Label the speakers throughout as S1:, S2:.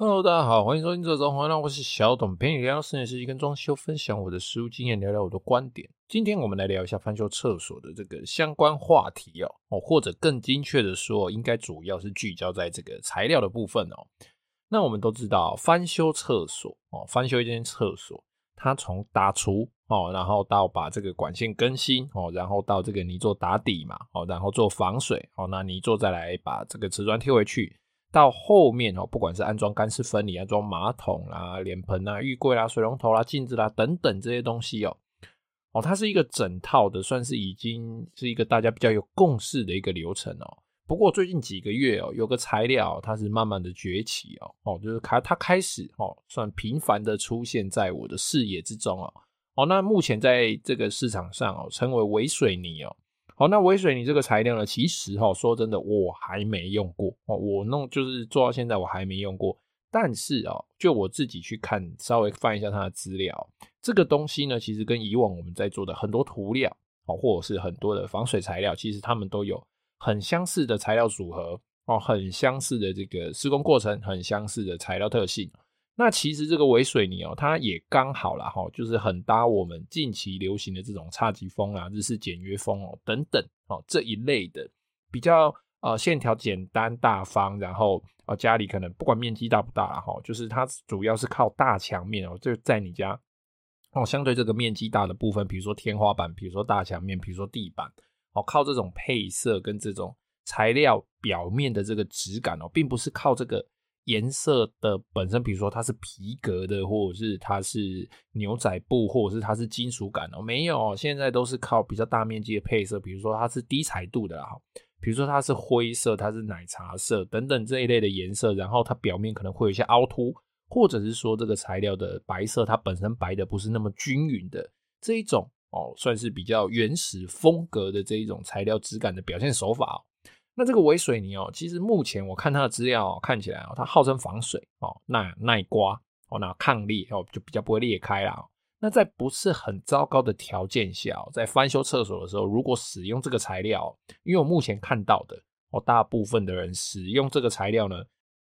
S1: Hello，大家好，欢迎收听这周欢乐，我是小董，陪你聊聊室内设计跟装修，分享我的实务经验，聊聊我的观点。今天我们来聊一下翻修厕所的这个相关话题哦，哦，或者更精确的说，应该主要是聚焦在这个材料的部分哦。那我们都知道，翻修厕所哦，翻修一间厕所，它从打厨哦，然后到把这个管线更新哦，然后到这个泥做打底嘛，哦，然后做防水哦，那泥做再来把这个瓷砖贴回去。到后面哦，不管是安装干湿分离、安装马桶啦、脸盆啊、浴柜啦、水龙头啦、镜子啦等等这些东西哦，哦，它是一个整套的，算是已经是一个大家比较有共识的一个流程哦。不过最近几个月哦，有个材料它是慢慢的崛起哦，哦，就是它它开始哦，算频繁的出现在我的视野之中哦，哦，那目前在这个市场上哦，称为微水泥哦。好，那微水泥这个材料呢，其实哈，说真的，我还没用过哦。我弄就是做到现在，我还没用过。但是啊，就我自己去看，稍微翻一下它的资料，这个东西呢，其实跟以往我们在做的很多涂料哦，或者是很多的防水材料，其实它们都有很相似的材料组合哦，很相似的这个施工过程，很相似的材料特性。那其实这个微水泥哦，它也刚好啦哈，就是很搭我们近期流行的这种侘寂风啊、日式简约风哦等等哦这一类的比较呃线条简单大方，然后呃家里可能不管面积大不大哈，就是它主要是靠大墙面哦，就在你家哦相对这个面积大的部分，比如说天花板，比如说大墙面，比如说地板哦，靠这种配色跟这种材料表面的这个质感哦，并不是靠这个。颜色的本身，比如说它是皮革的，或者是它是牛仔布，或者是它是金属感哦，没有，现在都是靠比较大面积的配色，比如说它是低彩度的啦，比如说它是灰色，它是奶茶色等等这一类的颜色，然后它表面可能会有一些凹凸，或者是说这个材料的白色它本身白的不是那么均匀的这一种哦，算是比较原始风格的这一种材料质感的表现手法哦。那这个微水泥哦，其实目前我看它的资料看起来哦，它号称防水哦，耐耐刮哦，那抗裂哦，就比较不会裂开啦。那在不是很糟糕的条件下，在翻修厕所的时候，如果使用这个材料，因为我目前看到的哦，大部分的人使用这个材料呢，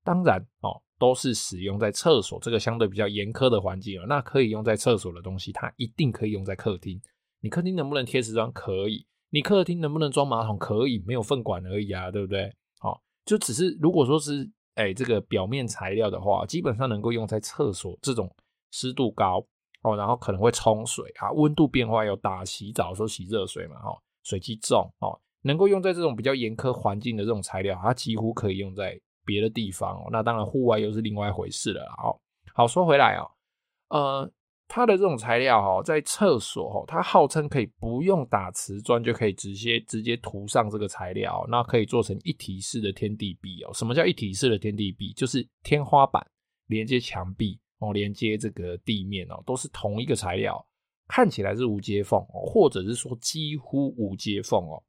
S1: 当然哦，都是使用在厕所这个相对比较严苛的环境哦。那可以用在厕所的东西，它一定可以用在客厅。你客厅能不能贴瓷砖？可以。你客厅能不能装马桶？可以，没有粪管而已啊，对不对？好，就只是如果说是哎、欸、这个表面材料的话，基本上能够用在厕所这种湿度高哦，然后可能会冲水啊，温度变化又大，洗澡的时候洗热水嘛，哈，水气重哦，能够用在这种比较严苛环境的这种材料，它几乎可以用在别的地方哦。那当然，户外又是另外一回事了。好，好说回来哦，呃。它的这种材料哈，在厕所哈，它号称可以不用打瓷砖就可以直接直接涂上这个材料，那可以做成一体式的天地壁哦。什么叫一体式的天地壁？就是天花板连接墙壁哦，连接这个地面哦，都是同一个材料，看起来是无接缝哦，或者是说几乎无接缝哦。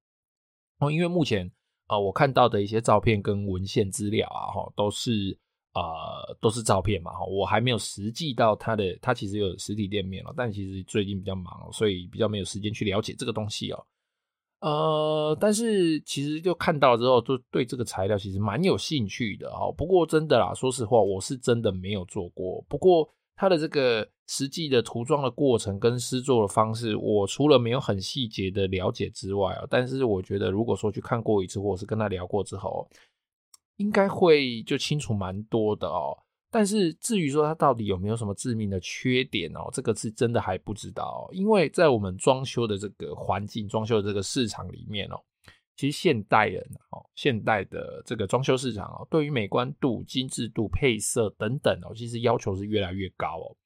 S1: 哦，因为目前啊，我看到的一些照片跟文献资料啊，哈，都是。呃，都是照片嘛，哈，我还没有实际到他的，他其实有实体店面了，但其实最近比较忙，所以比较没有时间去了解这个东西哦。呃，但是其实就看到之后，就对这个材料其实蛮有兴趣的哦。不过真的啦，说实话，我是真的没有做过。不过它的这个实际的涂装的过程跟施作的方式，我除了没有很细节的了解之外啊，但是我觉得如果说去看过一次，或者是跟他聊过之后。应该会就清楚蛮多的哦，但是至于说它到底有没有什么致命的缺点哦，这个是真的还不知道。因为在我们装修的这个环境、装修的这个市场里面哦，其实现代人哦，现代的这个装修市场哦，对于美观度、精致度、配色等等哦，其实要求是越来越高哦。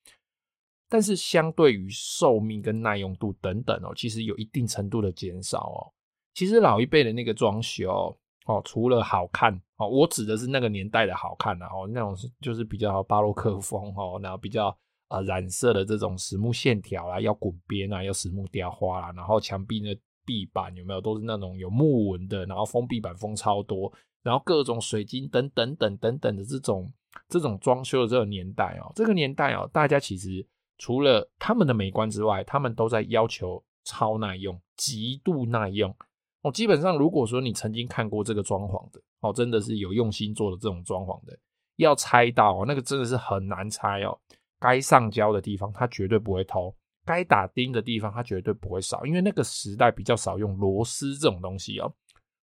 S1: 但是相对于寿命跟耐用度等等哦，其实有一定程度的减少哦。其实老一辈的那个装修。哦，除了好看我指的是那个年代的好看啊，哦，那种是就是比较巴洛克风哦，然后比较呃染色的这种实木线条啦，要滚边啊，要实木雕花啦，然后墙壁的壁板有没有都是那种有木纹的，然后封壁板封超多，然后各种水晶等等等等等的这种这种装修的这个年代哦，这个年代哦，大家其实除了他们的美观之外，他们都在要求超耐用，极度耐用。哦，基本上如果说你曾经看过这个装潢的，哦，真的是有用心做的这种装潢的，要猜到那个真的是很难猜哦。该上胶的地方，它绝对不会偷；该打钉的地方，它绝对不会少。因为那个时代比较少用螺丝这种东西哦，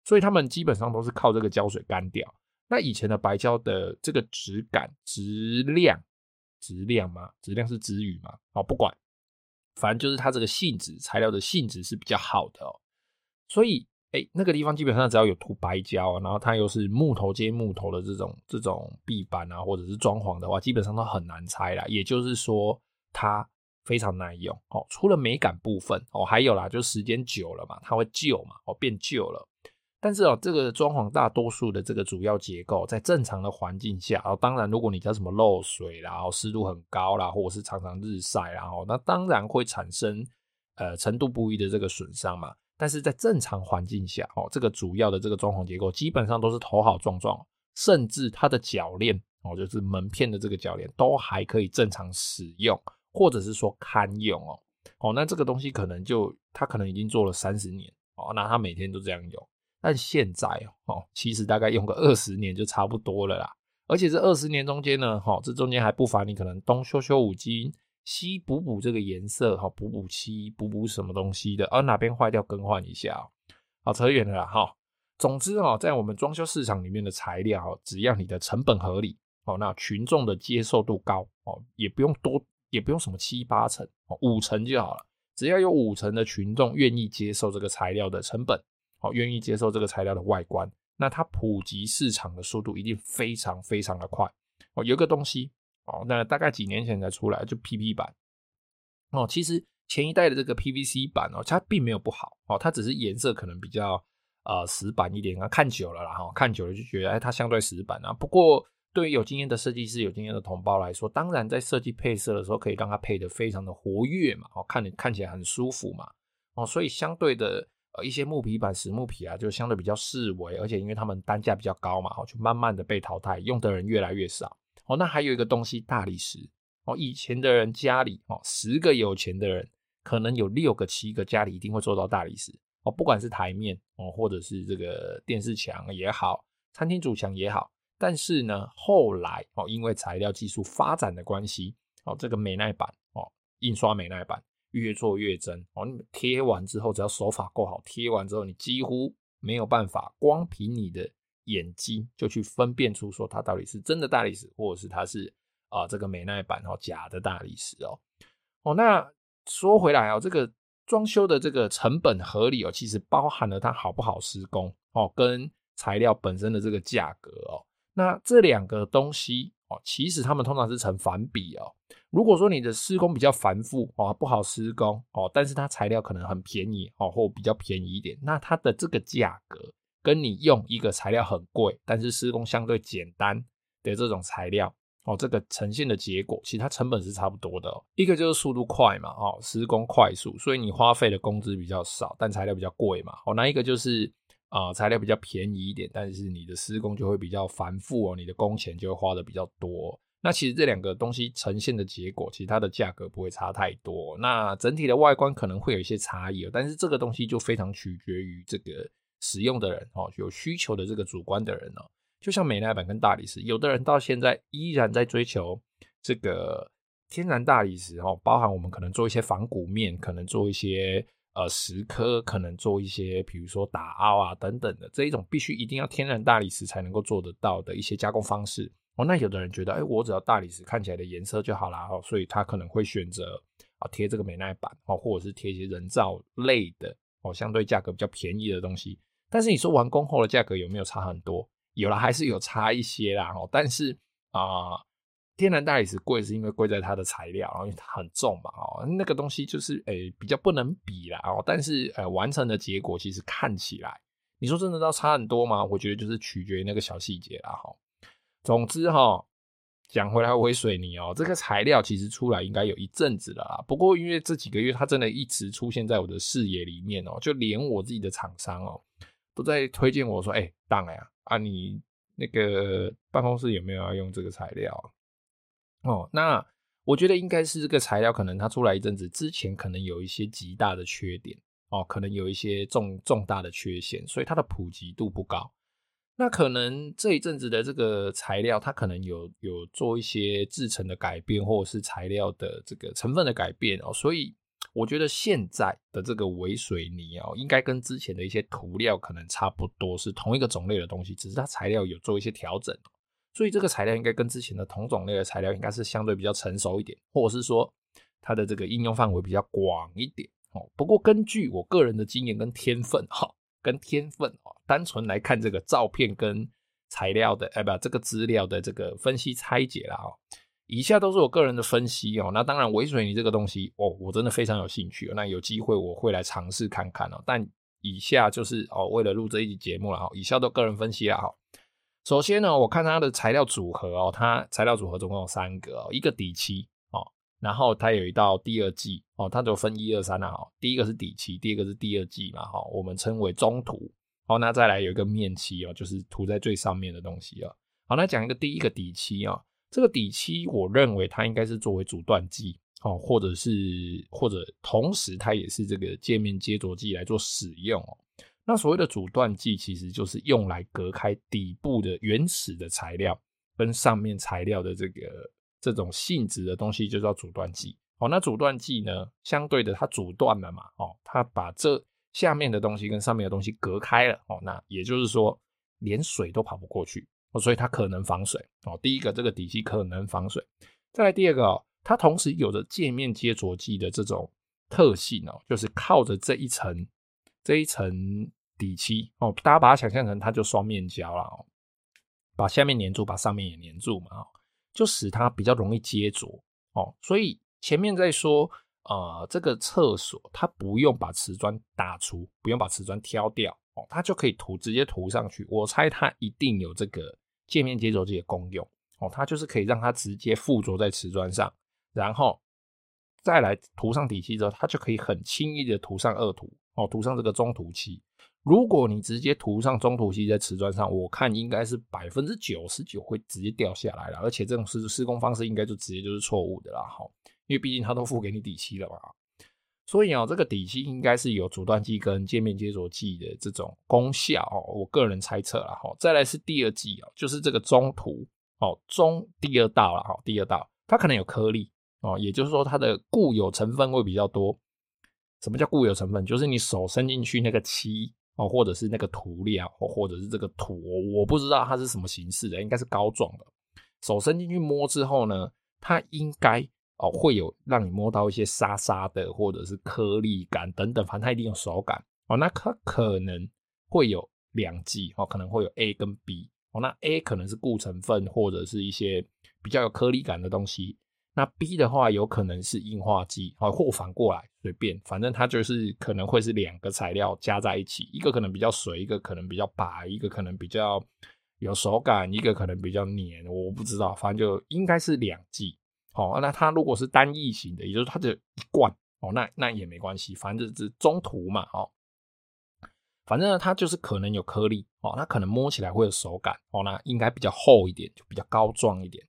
S1: 所以他们基本上都是靠这个胶水干掉。那以前的白胶的这个质感、质量、质量吗？质量是质语吗？哦，不管，反正就是它这个性质，材料的性质是比较好的哦。所以，哎、那个地方基本上只要有涂白胶，然后它又是木头接木头的这种这种壁板啊，或者是装潢的话，基本上都很难拆啦。也就是说，它非常耐用哦。除了美感部分哦，还有啦，就时间久了嘛，它会旧嘛，哦，变旧了。但是哦，这个装潢大多数的这个主要结构，在正常的环境下哦，当然如果你叫什么漏水啦，然后湿度很高啦，或者是常常日晒，然后那当然会产生呃程度不一的这个损伤嘛。但是在正常环境下，哦，这个主要的这个装潢结构基本上都是头好壮壮，甚至它的铰链哦，就是门片的这个铰链都还可以正常使用，或者是说堪用哦。哦，那这个东西可能就它可能已经做了三十年哦，那它每天都这样用。但现在哦，其实大概用个二十年就差不多了啦。而且这二十年中间呢，哈，这中间还不乏你可能东修修五金。漆补补这个颜色哈，补补漆，补补什么东西的，而、啊、哪边坏掉更换一下，好扯远了啦哈。总之哦，在我们装修市场里面的材料，只要你的成本合理哦，那群众的接受度高哦，也不用多，也不用什么七八成哦，五成就好了。只要有五成的群众愿意接受这个材料的成本，哦，愿意接受这个材料的外观，那它普及市场的速度一定非常非常的快哦。有一个东西。哦，那大概几年前才出来，就 PP 版。哦，其实前一代的这个 PVC 板哦，它并没有不好哦，它只是颜色可能比较呃死板一点啊，看久了啦哈，看久了就觉得哎，它相对死板啊。不过对于有经验的设计师、有经验的同胞来说，当然在设计配色的时候，可以让它配得非常的活跃嘛，哦，看你看起来很舒服嘛，哦，所以相对的呃一些木皮板、实木皮啊，就相对比较式微，而且因为它们单价比较高嘛，哦，就慢慢的被淘汰，用的人越来越少。哦，那还有一个东西，大理石。哦，以前的人家里哦，十个有钱的人，可能有六个、七个家里一定会做到大理石。哦，不管是台面哦，或者是这个电视墙也好，餐厅主墙也好。但是呢，后来哦，因为材料技术发展的关系，哦，这个美耐板哦，印刷美耐板越做越真。哦，你贴完之后，只要手法够好，贴完之后你几乎没有办法，光凭你的。眼睛就去分辨出说它到底是真的大理石，或者是它是啊、这个美耐板哦假的大理石哦哦。那说回来哦，这个装修的这个成本合理哦，其实包含了它好不好施工哦，跟材料本身的这个价格哦。那这两个东西哦，其实他们通常是成反比哦。如果说你的施工比较繁复哦，不好施工哦，但是它材料可能很便宜哦，或比较便宜一点，那它的这个价格。跟你用一个材料很贵，但是施工相对简单的这种材料哦，这个呈现的结果，其实它成本是差不多的哦。一个就是速度快嘛，哦，施工快速，所以你花费的工资比较少，但材料比较贵嘛。哦，那一个就是啊、材料比较便宜一点，但是你的施工就会比较繁复哦，你的工钱就会花的比较多。那其实这两个东西呈现的结果，其实它的价格不会差太多。那整体的外观可能会有一些差异，但是这个东西就非常取决于这个。使用的人哦，有需求的这个主观的人哦，就像美耐板跟大理石，有的人到现在依然在追求这个天然大理石哦，包含我们可能做一些仿古面，可能做一些呃石刻，可能做一些比如说打凹啊等等的这一种必须一定要天然大理石才能够做得到的一些加工方式哦。那有的人觉得，哎，我只要大理石看起来的颜色就好啦哦，所以他可能会选择啊贴这个美耐板哦，或者是贴一些人造类的哦，相对价格比较便宜的东西。但是你说完工后的价格有没有差很多？有了，还是有差一些啦。哦，但是啊、天然大理石贵是因为贵在它的材料，然后因为它很重嘛。哦，那个东西就是诶、比较不能比啦。哦，但是呃完成的结果其实看起来，你说真的到差很多吗？我觉得就是取决于那个小细节啦。哈，总之哈，讲回来微水泥哦，这个材料其实出来应该有一阵子了啦。不过因为这几个月它真的一直出现在我的视野里面哦，就连我自己的厂商哦。都在推荐我说：“哎、欸，当然啊，啊，你那个办公室有没有要用这个材料？哦，那我觉得应该是这个材料，可能它出来一阵子之前，可能有一些极大的缺点哦，可能有一些重重大的缺陷，所以它的普及度不高。那可能这一阵子的这个材料，它可能有有做一些制成的改变，或者是材料的这个成分的改变哦，所以我觉得现在的这个微水泥哦，应该跟之前的一些涂料可能差不多，是同一个种类的东西，只是它材料有做一些调整，所以这个材料应该跟之前的同种类的材料应该是相对比较成熟一点，或者是说它的这个应用范围比较广一点哦。不过根据我个人的经验跟天分哈。跟天分哦，单纯来看这个照片跟材料的，哎不，这个资料的这个分析拆解啦哦。以下都是我个人的分析哦。那当然，微水泥这个东西哦，我真的非常有兴趣。那有机会我会来尝试看看哦。但以下就是哦，为了录这一集节目了哈，以下都个人分析啦哈。首先呢，我看它的材料组合哦，它材料组合总共有三个哦，一个底漆哦。然后它有一道第二剂哦，它就分一二三啊，第一个是底漆，第二个是第二剂嘛，哈，我们称为中涂。好，那再来有一个面漆哦，就是涂在最上面的东西啊。好，那讲一个第一个底漆啊，这个底漆我认为它应该是作为阻断剂哦，或者是或者同时它也是这个界面接着剂来做使用哦。那所谓的阻断剂其实就是用来隔开底部的原始的材料跟上面材料的这个。这种性质的东西就叫阻断剂。哦，那阻断剂呢，相对的它阻断了嘛，哦，它把这下面的东西跟上面的东西隔开了，哦，那也就是说连水都跑不过去，哦，所以它可能防水，哦，第一个这个底漆可能防水，再来第二个哦，它同时有着界面接着剂的这种特性哦，就是靠着这一层这一层底漆哦，大家把它想象成它就双面胶了哦，把下面黏住，把上面也黏住嘛，哦。就使它比较容易接着哦，所以前面在说，呃，这个厕所它不用把瓷砖打出，不用把瓷砖挑掉哦，它就可以涂直接涂上去。我猜它一定有这个界面接着这些功用哦，它就是可以让它直接附着在瓷砖上，然后再来涂上底漆之后，它就可以很轻易的涂上二涂哦，涂上这个中涂漆。如果你直接涂上中涂漆在瓷砖上，我看应该是百分之九十九会直接掉下来了，而且这种施施工方式应该就直接就是错误的啦，哈，因为毕竟它都付给你底漆了嘛，所以啊，这个底漆应该是有阻断剂跟界面接着剂的这种功效哦，我个人猜测啦，哈，再来是第二剂哦，就是这个中涂哦，中第二道了哈，第二道它可能有颗粒哦，也就是说它的固有成分会比较多。什么叫固有成分？就是你手伸进去那个漆。哦，或者是那个涂料，或或者是这个土，我不知道它是什么形式的，应该是膏状的。手伸进去摸之后呢，它应该哦会有让你摸到一些沙沙的，或者是颗粒感等等，反正它一定有手感哦。那它可能会有两剂哦，可能会有 A 跟 B 哦。那 A 可能是固成分，或者是一些比较有颗粒感的东西。那 B 的话有可能是硬化剂，或反过来随便，反正它就是可能会是两个材料加在一起，一个可能比较水，一个可能比较白，一个可能比较有手感，一个可能比较黏，我不知道，反正就应该是两剂。哦，那它如果是单异型的，也就是它的一罐哦，那那也没关系，反正就是中途嘛，哦，反正呢它就是可能有颗粒哦，它可能摸起来会有手感哦，那应该比较厚一点，就比较膏状一点。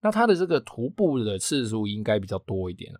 S1: 那它的这个涂布的次数应该比较多一点，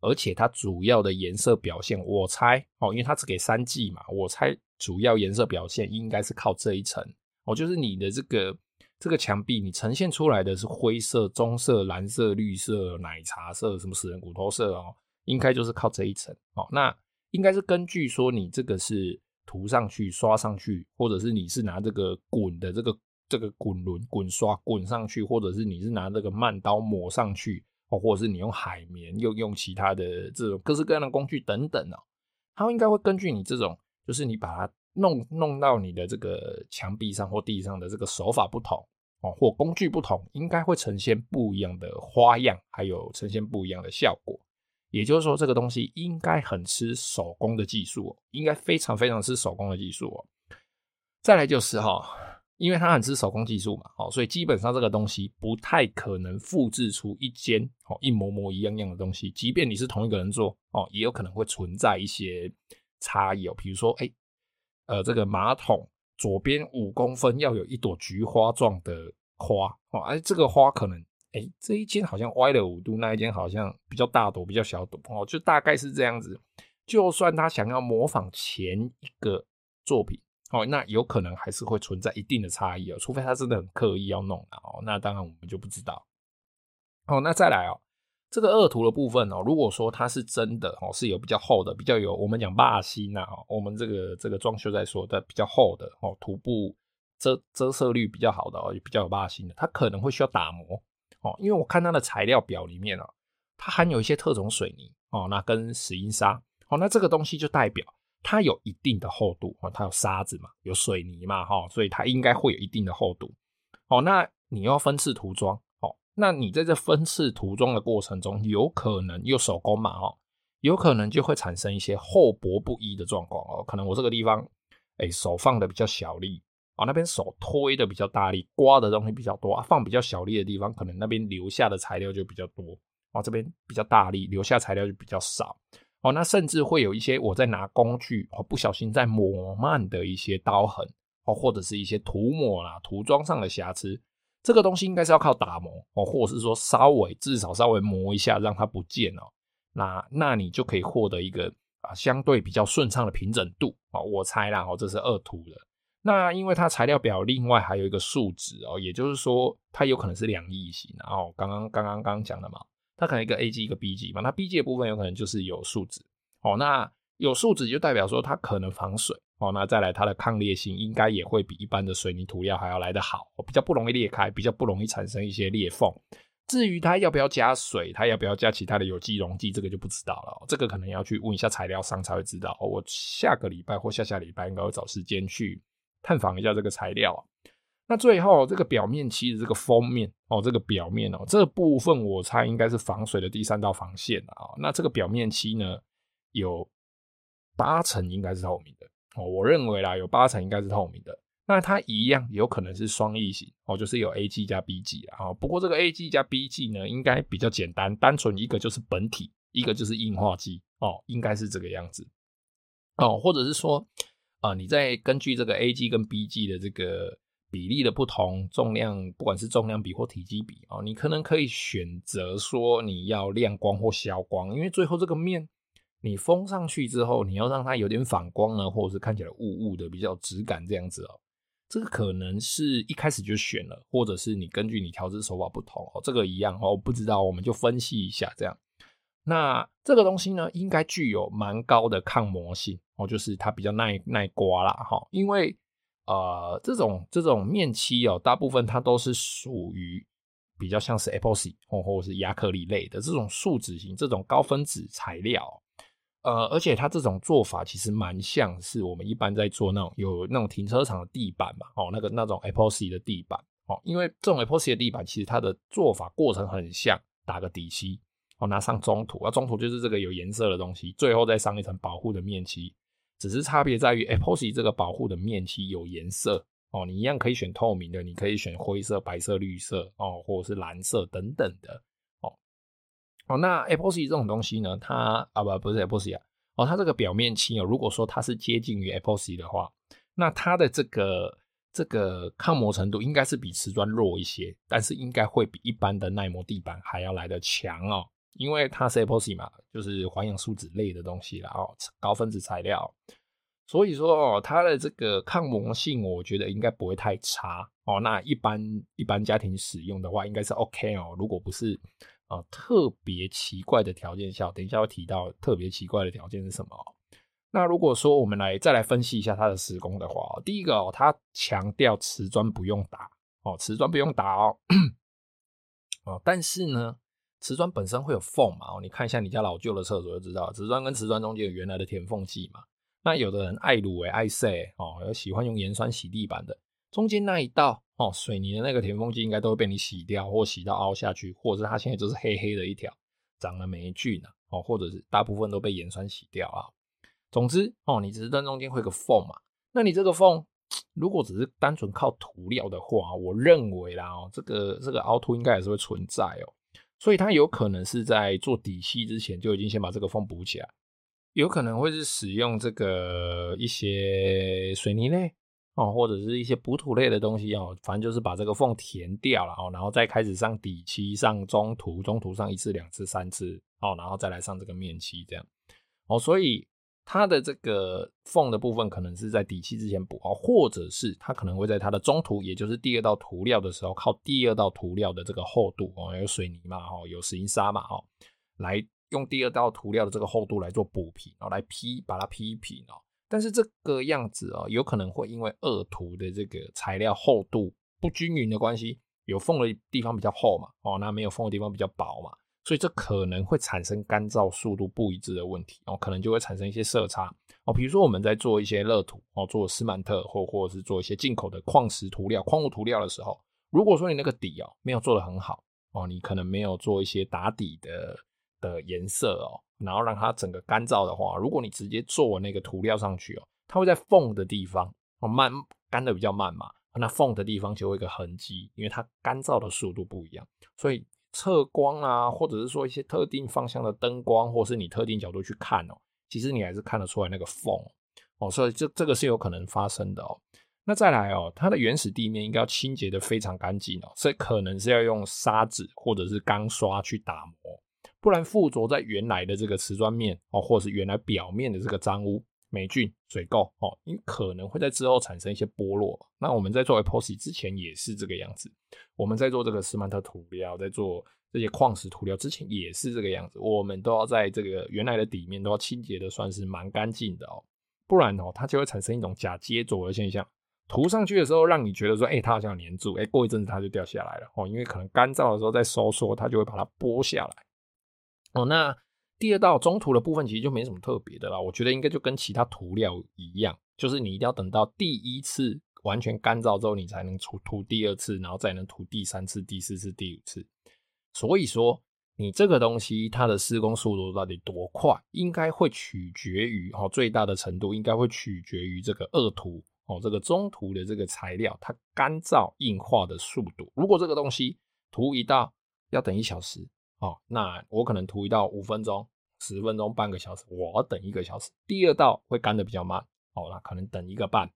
S1: 而且它主要的颜色表现，我猜哦，因为它只给三季嘛，我猜主要颜色表现应该是靠这一层哦，就是你的这个这个墙壁，你呈现出来的是灰色、棕色、蓝色、绿色、奶茶色，什么死人骨头色哦，应该就是靠这一层哦。那应该是根据说你这个是涂上去、刷上去，或者是你是拿这个滚的这个。这个滚轮滚刷滚上去，或者是你是拿这个慢刀抹上去，哦，或者是你用海绵，又用其他的这种各式各样的工具等等哦，它应该会根据你这种，就是你把它弄弄到你的这个墙壁上或地上的这个手法不同哦，或工具不同，应该会呈现不一样的花样，还有呈现不一样的效果。也就是说，这个东西应该很吃手工的技术哦，应该非常非常吃手工的技术哦。再来就是哈。因为它很吃手工技术嘛，哦，所以基本上这个东西不太可能复制出一间哦一模模一样样的东西。即便你是同一个人做哦，也有可能会存在一些差异哦。比如说，哎，呃，这个马桶左边五公分要有一朵菊花状的花哦，哎，这个花可能哎这一间好像歪了五度，那一间好像比较大朵，比较小朵哦，就大概是这样子。就算他想要模仿前一个作品。哦，那有可能还是会存在一定的差异哦，除非他真的很刻意要弄哦，那当然我们就不知道。哦，那再来哦，这个二涂的部分哦，如果说它是真的哦，是有比较厚的，比较有我们讲霸心呐，我们这个这个装修在说的比较厚的哦，涂布遮遮色率比较好的哦，也比较有霸心的，它可能会需要打磨哦，因为我看它的材料表里面哦，它含有一些特种水泥哦，那跟石英砂哦，那这个东西就代表。它有一定的厚度哦，它有沙子嘛，有水泥嘛，哈，所以它应该会有一定的厚度。哦，那你要分次涂装，那你在这分次涂装的过程中，有可能又手工嘛，哦，有可能就会产生一些厚薄不一的状况哦。可能我这个地方，哎，手放的比较小力，哦，那边手推的比较大力，刮的东西比较多啊，放比较小力的地方，可能那边留下的材料就比较多，哦，这边比较大力，留下材料就比较少。哦，那甚至会有一些我在拿工具哦，不小心在磨慢的一些刀痕哦，或者是一些涂抹啦、涂装上的瑕疵，这个东西应该是要靠打磨哦，或者是说稍微至少稍微磨一下，让它不见哦。那那你就可以获得一个啊相对比较顺畅的平整度哦。我猜啦哦，这是二图的。那因为它材料表另外还有一个树脂哦，也就是说它有可能是两异型。然后刚刚刚刚刚讲的嘛。它可能一个 A 级一个 B 级嘛，那 B 级的部分有可能就是有树脂哦，那有树脂就代表说它可能防水哦，那再来它的抗裂性应该也会比一般的水泥涂料还要来得好，比较不容易裂开，比较不容易产生一些裂缝。至于它要不要加水，它要不要加其他的有机溶剂，这个就不知道了，这个可能要去问一下材料商才会知道。我下个礼拜或下下礼拜应该会找时间去探访一下这个材料。那最后这个表面漆的这个封面哦，这个表面哦，这部分我猜应该是防水的第三道防线啊。那这个表面漆呢，有八成应该是透明的哦，我认为啦，有八成应该是透明的。那它一样有可能是双异型哦，就是有 A G 加 B G 啊。不过这个 A G 加 B G 呢，应该比较简单，单纯一个就是本体，一个就是硬化剂哦，应该是这个样子哦，或者是说啊，你再根据这个 A G 跟 B G 的这个。比例的不同，重量不管是重量比或体积比哦，你可能可以选择说你要亮光或消光，因为最后这个面你封上去之后，你要让它有点反光呢，或者是看起来雾雾的比较质感这样子哦。这个可能是一开始就选了，或者是你根据你调制手法不同哦，这个一样哦，不知道我们就分析一下这样。那这个东西呢，应该具有蛮高的抗磨性哦，就是它比较耐耐刮啦哈，因为。呃，这种这种面漆哦，大部分它都是属于比较像是 epoxy 或或者是亚克力类的这种树脂型这种高分子材料。呃，而且它这种做法其实蛮像是我们一般在做那种有那种停车场的地板嘛，哦，那个那种 epoxy 的地板哦，因为这种 epoxy 的地板其实它的做法过程很像，打个底漆哦，拿上中涂，啊，中涂就是这个有颜色的东西，最后再上一层保护的面漆。只是差别在于，epoxy 这个保护的面漆有颜色哦，你一样可以选透明的，你可以选灰色、白色、绿色哦，或者是蓝色等等的哦。那 epoxy 这种东西呢，它啊不不是 epoxy 啊，哦，它这个表面漆哦，如果说它是接近于 epoxy 的话，那它的这个这个抗磨程度应该是比瓷砖弱一些，但是应该会比一般的耐磨地板还要来得强哦。因为它是 epoxy 嘛，就是环氧树脂类的东西啦，哦，高分子材料，所以说哦，它的这个抗磨性，我觉得应该不会太差哦。那一般一般家庭使用的话，应该是 OK 哦。如果不是啊特别奇怪的条件下，等一下会提到特别奇怪的条件是什么。那如果说我们来再来分析一下它的施工的话，第一个哦，它强调瓷砖不用打哦，瓷砖不用打哦，哦，但是呢。瓷砖本身会有缝嘛？哦，你看一下你家老旧的厕所就知道，瓷砖跟瓷砖中间有原来的填缝剂嘛。那有的人爱卤诶爱塞哦，有喜欢用盐酸洗地板的，中间那一道哦，水泥的那个填缝剂应该都会被你洗掉，或洗到凹下去，或者是它现在就是黑黑的一条，长了霉菌呢哦，或者是大部分都被盐酸洗掉啊。总之哦，你只是在中间会有个缝嘛？那你这个缝如果只是单纯靠涂料的话，我认为啦哦，这个这个凹凸应该也是会存在哦。所以它有可能是在做底漆之前就已经先把这个缝补起来，有可能会是使用这个一些水泥类哦，或者是一些补土类的东西哦，反正就是把这个缝填掉了哦，然后再开始上底漆、上中涂、中涂上一次、两次、三次哦，然后再来上这个面漆这样哦。所以它的这个缝的部分可能是在底漆之前补哦，或者是它可能会在它的中涂，也就是第二道涂料的时候，靠第二道涂料的这个厚度哦，有水泥嘛，哦，有石英砂嘛，哦，来用第二道涂料的这个厚度来做补平，然后来劈，把它劈平哦。但是这个样子哦，有可能会因为二涂的这个材料厚度不均匀的关系，有缝的地方比较厚嘛，哦，那没有缝的地方比较薄嘛。所以这可能会产生干燥速度不一致的问题，哦，可能就会产生一些色差，哦，比如说我们在做一些热涂，哦，做斯曼特或或者是做一些进口的矿石涂料、矿物涂料的时候，如果说你那个底哦没有做得很好，哦，你可能没有做一些打底的的颜色哦，然后让它整个干燥的话，如果你直接做那个涂料上去哦，它会在缝的地方哦慢干的比较慢嘛，那缝的地方就会一个痕迹，因为它干燥的速度不一样，所以。侧光啊，或者是说一些特定方向的灯光，或是你特定角度去看哦，其实你还是看得出来那个缝哦，所以这这个是有可能发生的哦。那再来哦，它的原始地面应该要清洁得非常干净哦，所以可能是要用砂纸或者是钢刷去打磨，不然附着在原来的这个瓷砖面哦，或是原来表面的这个脏污。霉菌、水垢哦，你可能会在之后产生一些剥落。那我们在做 epoxy 之前也是这个样子。我们在做这个斯曼特涂料，在做这些矿石涂料之前也是这个样子。我们都要在这个原来的底面都要清洁的算是蛮干净的哦，不然哦，它就会产生一种假接着的现象。涂上去的时候，让你觉得说，哎、它好像粘住，哎、过一阵子它就掉下来了哦，因为可能干燥的时候再收缩，它就会把它剥下来。哦，那。第二道中涂的部分其实就没什么特别的啦，我觉得应该就跟其他涂料一样，就是你一定要等到第一次完全干燥之后，你才能涂涂第二次，然后再能涂第三次、第四次、第五次。所以说，你这个东西它的施工速度到底多快，应该会取决于哦，最大的程度应该会取决于这个二涂哦，这个中涂的这个材料它干燥硬化的速度。如果这个东西涂一道要等一小时。哦，那我可能涂一道五分钟、十分钟、半个小时，我等一个小时。第二道会干得比较慢，哦，那可能等一个半。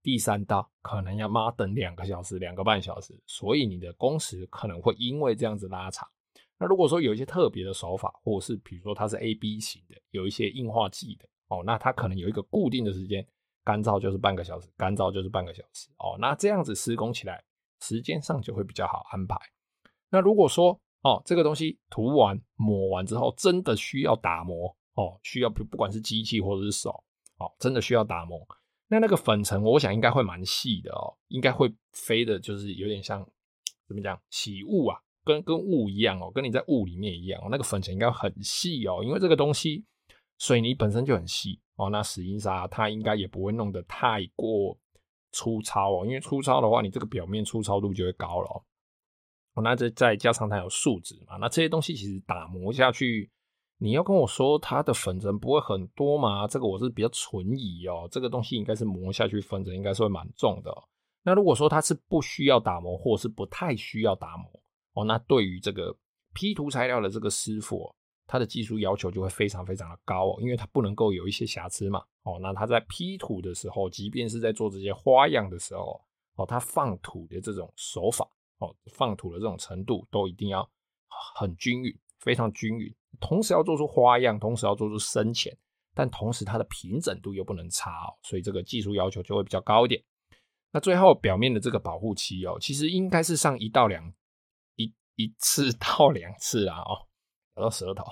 S1: 第三道可能要妈等两个小时、两个半小时，所以你的工时可能会因为这样子拉长。那如果说有一些特别的手法，或者是比如说它是 A B 型的，有一些硬化剂的，哦，那它可能有一个固定的时间，干燥就是半个小时，干燥就是半个小时，哦，那这样子施工起来时间上就会比较好安排。那如果说哦，这个东西涂完抹完之后，真的需要打磨哦，需要不管是机器或者是手哦，真的需要打磨。那那个粉尘，我想应该会蛮细的哦，应该会飞的，就是有点像怎么讲起雾啊，跟跟雾一样哦，跟你在雾里面一样哦，那个粉尘应该很细哦，因为这个东西水泥本身就很细哦，那石英砂它应该也不会弄得太过粗糙哦，因为粗糙的话，你这个表面粗糙度就会高了哦。那这再加上它有树脂嘛，那这些东西其实打磨下去，你要跟我说它的粉尘不会很多嘛？这个我是比较存疑哦。这个东西应该是磨下去粉尘应该是会蛮重的。那如果说它是不需要打磨，或是不太需要打磨哦，那对于这个 P 图材料的这个师傅，他的技术要求就会非常非常的高哦，因为他不能够有一些瑕疵嘛。哦，那他在 P 图的时候，即便是在做这些花样的时候，哦，他放土的这种手法。哦，放土的这种程度都一定要很均匀，非常均匀。同时要做出花样，同时要做出深浅，但同时它的平整度又不能差哦，所以这个技术要求就会比较高一点。那最后表面的这个保护漆哦，其实应该是上一到两一一次到两次啊哦，咬到舌头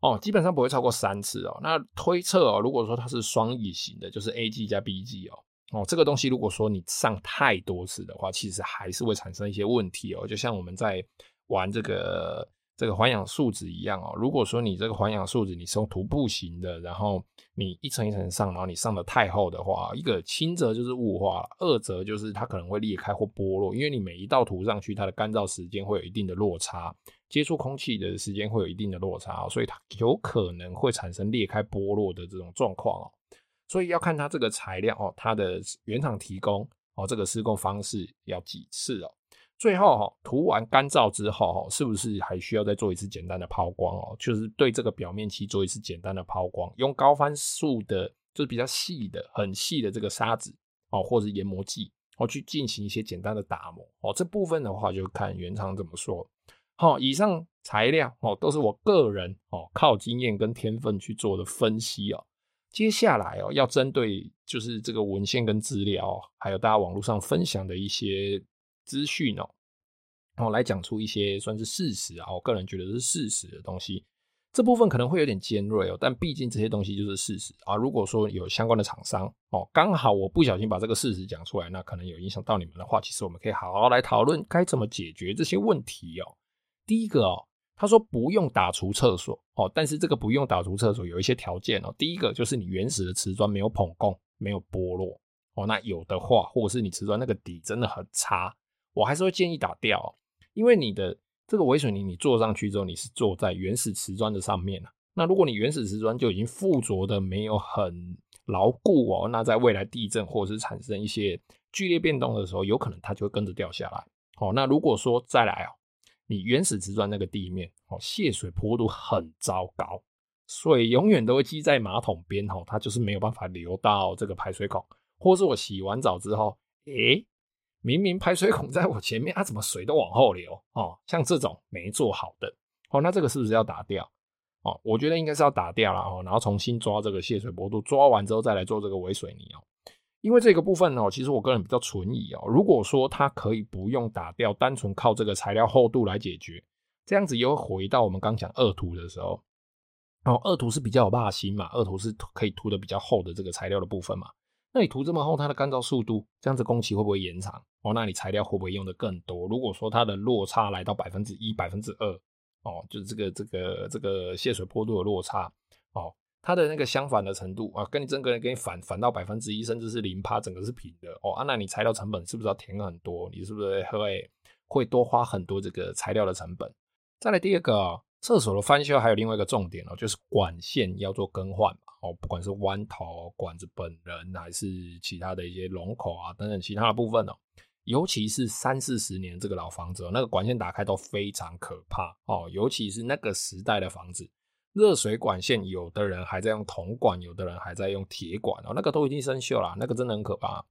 S1: 哦，基本上不会超过三次哦。那推测哦，如果说它是双翼型的，就是 A G 加 B G 哦。哦，这个东西如果说你上太多次的话，其实还是会产生一些问题哦。就像我们在玩这个这个环氧树脂一样哦。如果说你这个环氧树脂你是用涂布型的，然后你一层一层上，然后你上的太厚的话，一个轻则就是雾化，二则就是它可能会裂开或剥落，因为你每一道涂上去，它的干燥时间会有一定的落差，接触空气的时间会有一定的落差，所以它有可能会产生裂开剥落的这种状况哦。所以要看它这个材料哦，它的原厂提供哦，这个施工方式要几次哦。最后哈，涂完干燥之后哈，是不是还需要再做一次简单的抛光哦？就是对这个表面漆做一次简单的抛光，用高番数的，就是比较细的、很细的这个砂纸哦，或者研磨剂哦，去进行一些简单的打磨哦。这部分的话，就看原厂怎么说。好，以上材料哦，都是我个人哦，靠经验跟天分去做的分析哦。接下来哦，要针对就是这个文献跟资料，还有大家网络上分享的一些资讯哦，然后来讲出一些算是事实啊，我个人觉得是事实的东西。这部分可能会有点尖锐哦，但毕竟这些东西就是事实啊。如果说有相关的厂商哦，刚好我不小心把这个事实讲出来，那可能有影响到你们的话，其实我们可以好好来讨论该怎么解决这些问题哦。第一个哦。他说不用打除厕所哦，但是这个不用打除厕所有一些条件哦。第一个就是你原始的瓷砖没有捧供，没有剥落哦。那有的话，或者是你瓷砖那个底真的很差，我还是会建议打掉，因为你的这个微水泥你做上去之后，你是做在原始瓷砖的上面。那如果你原始瓷砖就已经附着的没有很牢固哦，那在未来地震或者是产生一些剧烈变动的时候，有可能它就会跟着掉下来哦。那如果说再来哦。你原始瓷砖那个地面哦，泄水坡度很糟糕，水永远都会积在马桶边哦，它就是没有办法流到这个排水孔，或是我洗完澡之后，诶，明明排水孔在我前面，啊，怎么水都往后流哦？像这种没做好的哦，那这个是不是要打掉哦？我觉得应该是要打掉了哦，然后重新抓这个泄水坡度，抓完之后再来做这个微水泥哦。因为这个部分呢，其实我个人比较存疑哦。如果说它可以不用打掉，单纯靠这个材料厚度来解决，这样子又回到我们刚讲二涂的时候，哦，二涂是比较有霸心嘛，二涂是可以涂的比较厚的这个材料的部分嘛。那你涂这么厚，它的干燥速度，这样子工期会不会延长？哦，那你材料会不会用的更多？如果说它的落差来到百分之一、百分之二，哦，就是这个这个这个泄水坡度的落差，哦。它的那个相反的程度啊，跟你整个人给你反反到百分之一，甚至是零趴，整个是平的哦啊，那你材料成本是不是要填很多？你是不是会会多花很多这个材料的成本？再来第二个，厕所的翻修还有另外一个重点哦，就是管线要做更换哦，不管是弯头管子本人还是其他的一些龙口啊等等其他的部分哦，尤其是三四十年这个老房子哦，那个管线打开都非常可怕哦，尤其是那个时代的房子。热水管线，有的人还在用铜管，有的人还在用铁管哦，那个都已经生锈了，那个真的很可怕。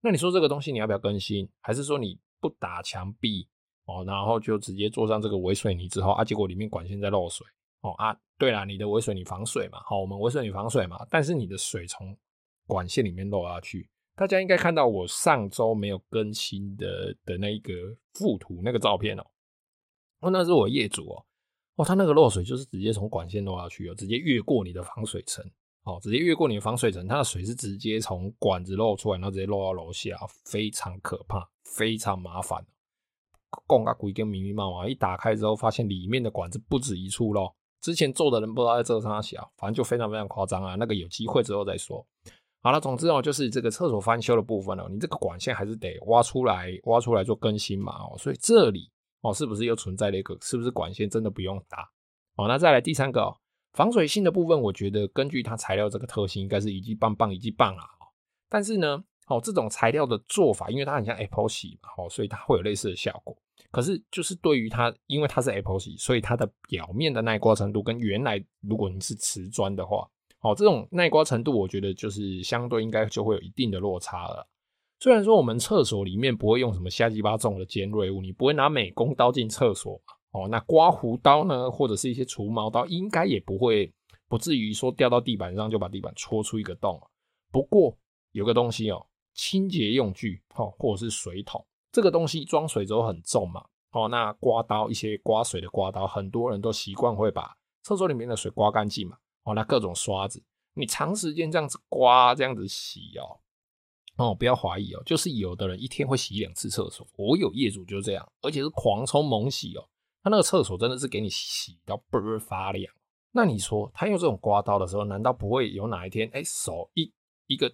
S1: 那你说这个东西你要不要更新？还是说你不打墙壁哦，然后就直接做上这个微水泥之后啊，结果里面管线在漏水哦啊？对了，你的微水泥防水嘛，好，我们微水泥防水嘛，但是你的水从管线里面漏下去，大家应该看到我上周没有更新的的那一个附图那个照片哦，哦，那是我业主哦。哦，它那个漏水就是直接从管线漏下去哦，直接越过你的防水层，哦，直接越过你的防水层，它的水是直接从管子漏出来，然后直接漏到楼下，非常可怕，非常麻烦。公个鬼跟密密麻麻，一打开之后发现里面的管子不止一处漏，之前做的人不知道在这啥小，反正就非常非常夸张啊。那个有机会之后再说。好了，总之哦，就是这个厕所翻修的部分哦，你这个管线还是得挖出来，挖出来做更新嘛哦，所以这里。哦，是不是又存在了一个？是不是管线真的不用打？哦，那再来第三个哦，防水性的部分，我觉得根据它材料这个特性，应该是一级棒棒一级棒啊。但是呢，哦，这种材料的做法，因为它很像 epoxy 嘛，哦，所以它会有类似的效果。可是就是对于它，因为它是 epoxy，所以它的表面的耐刮程度跟原来如果你是瓷砖的话，哦，这种耐刮程度，我觉得就是相对应该就会有一定的落差了。虽然说我们厕所里面不会用什么瞎鸡巴重的尖锐物，你不会拿美工刀进厕所？哦，那刮胡刀呢，或者是一些除毛刀，应该也不会，不至于说掉到地板上就把地板戳出一个洞。不过有个东西哦，清洁用具哦，或者是水桶，这个东西装水之后很重嘛。哦，那刮刀一些刮水的刮刀，很多人都习惯会把厕所里面的水刮干净嘛。哦，那各种刷子，你长时间这样子刮，这样子洗哦。哦，不要怀疑哦，就是有的人一天会洗两次厕所，我有业主就这样，而且是狂冲猛洗哦，他那个厕所真的是给你洗到倍儿发亮。那你说他用这种刮刀的时候，难道不会有哪一天，哎，手一一个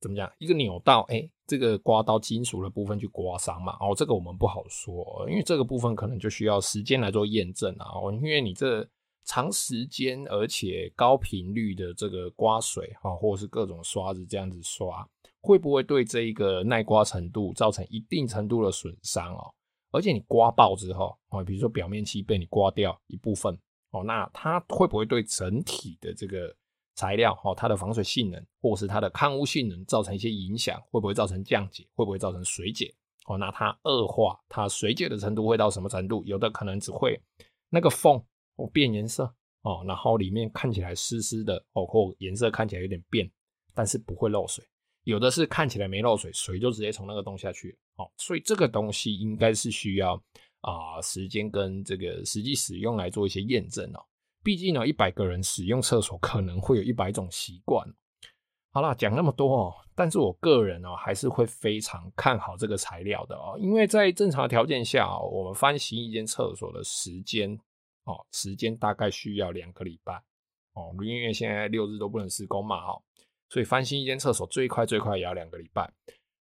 S1: 怎么讲，一个扭到，哎，这个刮刀金属的部分去刮伤嘛？哦，这个我们不好说，因为这个部分可能就需要时间来做验证啊。哦，因为你这长时间而且高频率的这个刮水啊，或者是各种刷子这样子刷。会不会对这一个耐刮程度造成一定程度的损伤哦？而且你刮爆之后哦，比如说表面漆被你刮掉一部分哦，那它会不会对整体的这个材料哦，它的防水性能或是它的抗污性能造成一些影响？会不会造成降解？会不会造成水解？哦，那它恶化，它水解的程度会到什么程度？有的可能只会那个缝哦变颜色哦，然后里面看起来湿湿的哦，或颜色看起来有点变，但是不会漏水。有的是看起来没漏水，水就直接从那个洞下去。哦，所以这个东西应该是需要啊、时间跟这个实际使用来做一些验证哦。毕竟呢，一百个人使用厕所可能会有一百种习惯。好了，讲那么多哦，但是我个人哦还是会非常看好这个材料的哦，因为在正常的条件下，我们翻新一间厕所的时间哦，时间大概需要两个礼拜哦，因为现在六日都不能施工嘛哦，所以翻新一间厕所最快最快也要两个礼拜。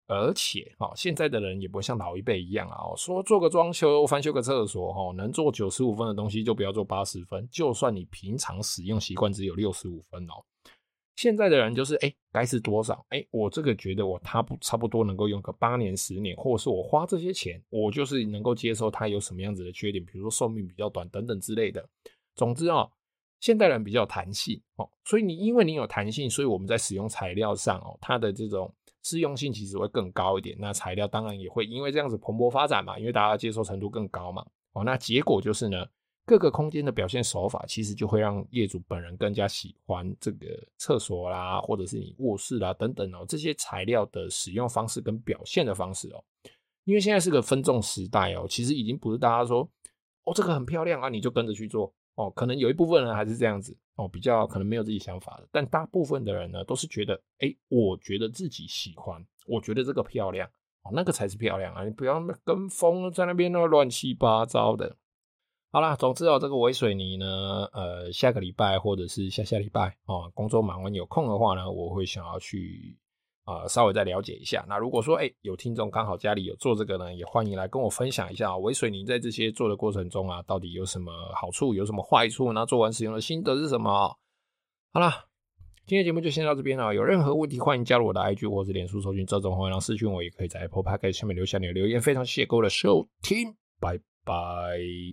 S1: 而且，哈，现在的人也不会像老一辈一样啊，说做个装修、翻修个厕所，哈，能做九十五分的东西就不要做八十分。就算你平常使用习惯只有六十五分哦，现在的人就是，哎，该是多少？哎，我这个觉得我差不差不多能够用个八年、十年，或者是我花这些钱，我就是能够接受它有什么样子的缺点，比如说寿命比较短等等之类的。总之啊，现代人比较有弹性哦，所以你因为你有弹性，所以我们在使用材料上哦，它的这种。适用性其实会更高一点，那材料当然也会因为这样子蓬勃发展嘛，因为大家接受程度更高嘛。哦，那结果就是呢，各个空间的表现手法其实就会让业主本人更加喜欢这个厕所啦，或者是你卧室啦等等哦，这些材料的使用方式跟表现的方式哦，因为现在是个分众时代哦，其实已经不是大家说哦这个很漂亮啊，你就跟着去做。哦，可能有一部分人还是这样子哦，比较可能没有自己想法的，但大部分的人呢，都是觉得，哎、我觉得自己喜欢，我觉得这个漂亮，哦，那个才是漂亮啊，你不要跟风在那边那乱七八糟的。好啦，总之哦，这个微水泥呢，呃，下个礼拜或者是下下礼拜哦，工作忙完有空的话呢，我会想要去。啊、稍微再了解一下。那如果说，哎、有听众刚好家里有做这个呢，也欢迎来跟我分享一下啊微水泥在这些做的过程中啊，到底有什么好处，有什么坏处？那做完使用的心得是什么？好啦，今天节目就先到这边了。有任何问题，欢迎加入我的 IG 或者脸书，搜寻这种欢迎私讯我，也可以在 Apple Podcast 下面留下你的留言。非常谢谢各位的收听，拜拜。